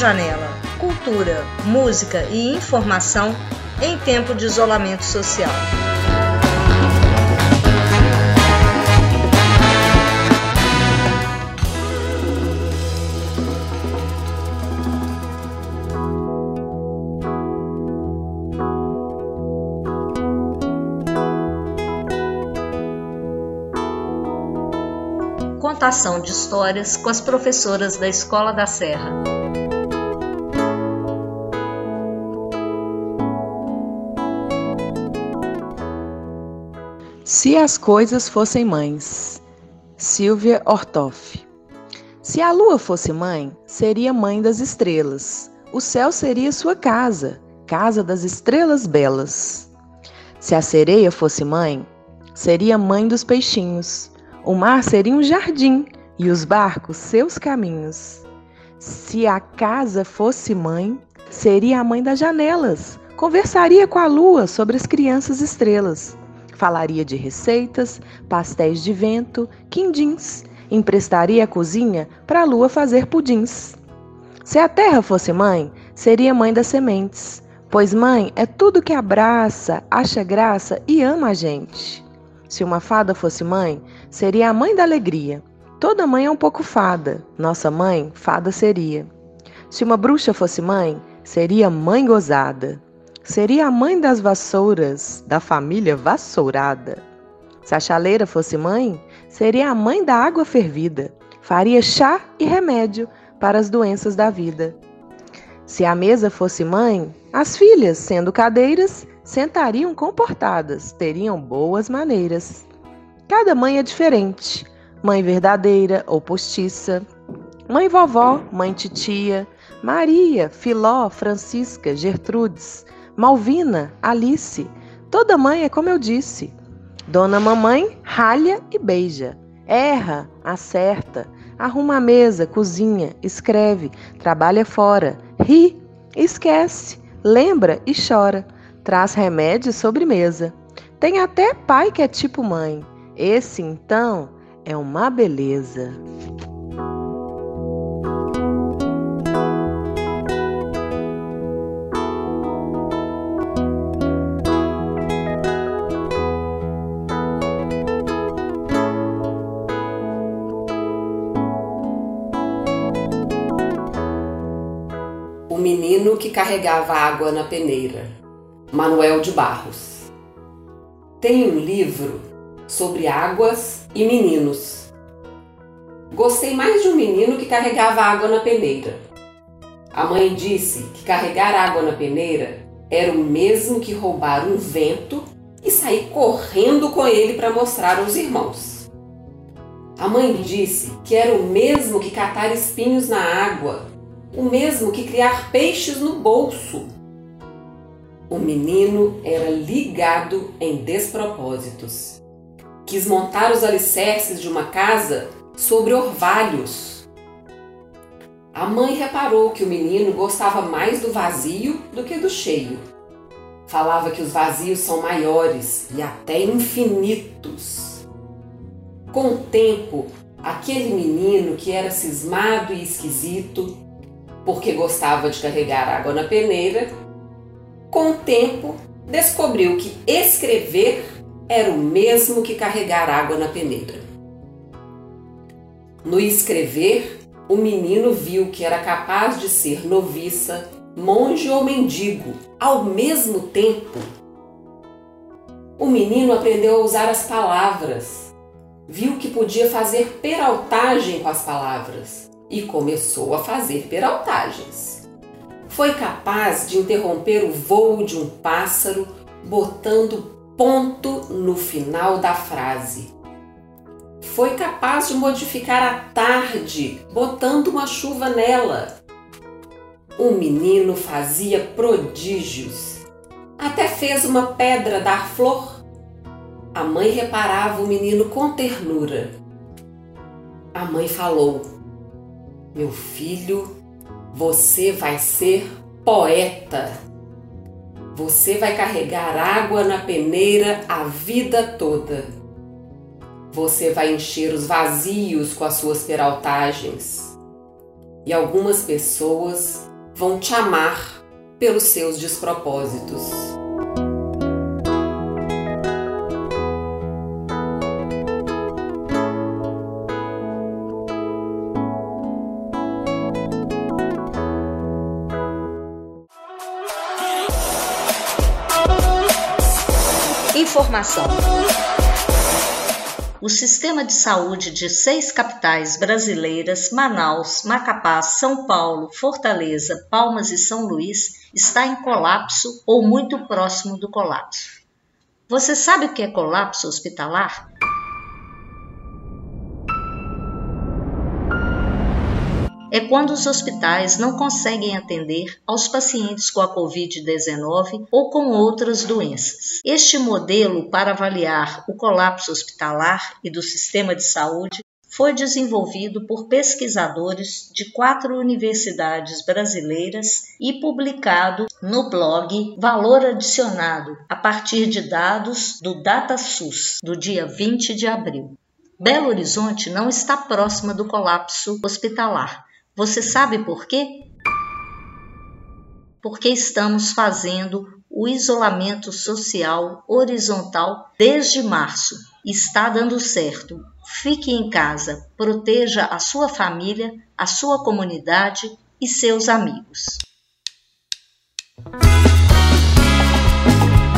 Janela. Cultura, música e informação em tempo de isolamento social. Contação de histórias com as professoras da Escola da Serra. Se as coisas fossem mães. Silvia Ortoff. Se a lua fosse mãe, seria mãe das estrelas. O céu seria sua casa, casa das estrelas belas. Se a sereia fosse mãe, seria mãe dos peixinhos. O mar seria um jardim e os barcos seus caminhos. Se a casa fosse mãe, seria a mãe das janelas. Conversaria com a lua sobre as crianças estrelas. Falaria de receitas, pastéis de vento, quindins. Emprestaria a cozinha para a lua fazer pudins. Se a terra fosse mãe, seria mãe das sementes, pois mãe é tudo que abraça, acha graça e ama a gente. Se uma fada fosse mãe, seria a mãe da alegria. Toda mãe é um pouco fada, nossa mãe, fada seria. Se uma bruxa fosse mãe, seria mãe gozada. Seria a mãe das vassouras, da família vassourada. Se a chaleira fosse mãe, seria a mãe da água fervida. Faria chá e remédio para as doenças da vida. Se a mesa fosse mãe, as filhas, sendo cadeiras, sentariam comportadas, teriam boas maneiras. Cada mãe é diferente: mãe verdadeira ou postiça, mãe vovó, mãe titia, Maria, Filó, Francisca, Gertrudes, Malvina, Alice. Toda mãe é como eu disse. Dona Mamãe ralha e beija, erra, acerta, arruma a mesa, cozinha, escreve, trabalha fora, ri, esquece, lembra e chora, traz remédio e sobremesa. Tem até pai que é tipo mãe. Esse então é uma beleza. Menino que carregava água na peneira, Manuel de Barros. Tem um livro sobre águas e meninos. Gostei mais de um menino que carregava água na peneira. A mãe disse que carregar água na peneira era o mesmo que roubar um vento e sair correndo com ele para mostrar aos irmãos. A mãe disse que era o mesmo que catar espinhos na água o mesmo que criar peixes no bolso. O menino era ligado em despropósitos. Quis montar os alicerces de uma casa sobre orvalhos. A mãe reparou que o menino gostava mais do vazio do que do cheio. Falava que os vazios são maiores e até infinitos. Com o tempo, aquele menino que era cismado e esquisito porque gostava de carregar água na peneira, com o tempo descobriu que escrever era o mesmo que carregar água na peneira. No escrever, o menino viu que era capaz de ser noviça, monge ou mendigo ao mesmo tempo. O menino aprendeu a usar as palavras, viu que podia fazer peraltagem com as palavras e começou a fazer peraltagens. Foi capaz de interromper o voo de um pássaro botando ponto no final da frase. Foi capaz de modificar a tarde botando uma chuva nela. O menino fazia prodígios. Até fez uma pedra dar flor. A mãe reparava o menino com ternura. A mãe falou: meu filho, você vai ser poeta. Você vai carregar água na peneira a vida toda. Você vai encher os vazios com as suas peraltagens. E algumas pessoas vão te amar pelos seus despropósitos. Informação. O sistema de saúde de seis capitais brasileiras, Manaus, Macapá, São Paulo, Fortaleza, Palmas e São Luís, está em colapso ou muito próximo do colapso. Você sabe o que é colapso hospitalar? É quando os hospitais não conseguem atender aos pacientes com a Covid-19 ou com outras doenças. Este modelo para avaliar o colapso hospitalar e do sistema de saúde foi desenvolvido por pesquisadores de quatro universidades brasileiras e publicado no blog Valor Adicionado, a partir de dados do DataSUS, do dia 20 de abril. Belo Horizonte não está próxima do colapso hospitalar, você sabe por quê? Porque estamos fazendo o isolamento social horizontal desde março. Está dando certo. Fique em casa, proteja a sua família, a sua comunidade e seus amigos.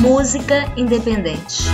Música independente.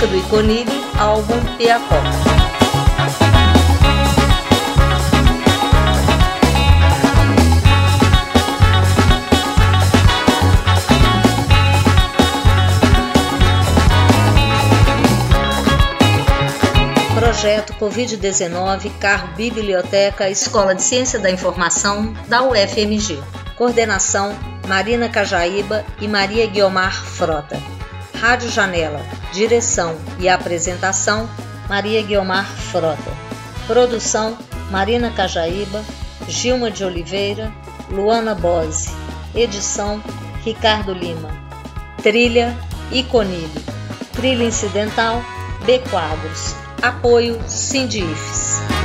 música do Iconide, álbum Te projeto Covid-19, Carro Biblioteca, Escola de Ciência da Informação da UFMG. Coordenação: Marina Cajaíba e Maria Guiomar Frota. Rádio Janela, direção e apresentação Maria Guiomar Frota. Produção Marina Cajaíba, Gilma de Oliveira, Luana Bose. Edição Ricardo Lima. Trilha Iconilho. Trilha incidental B Quadros. Apoio Sindifes.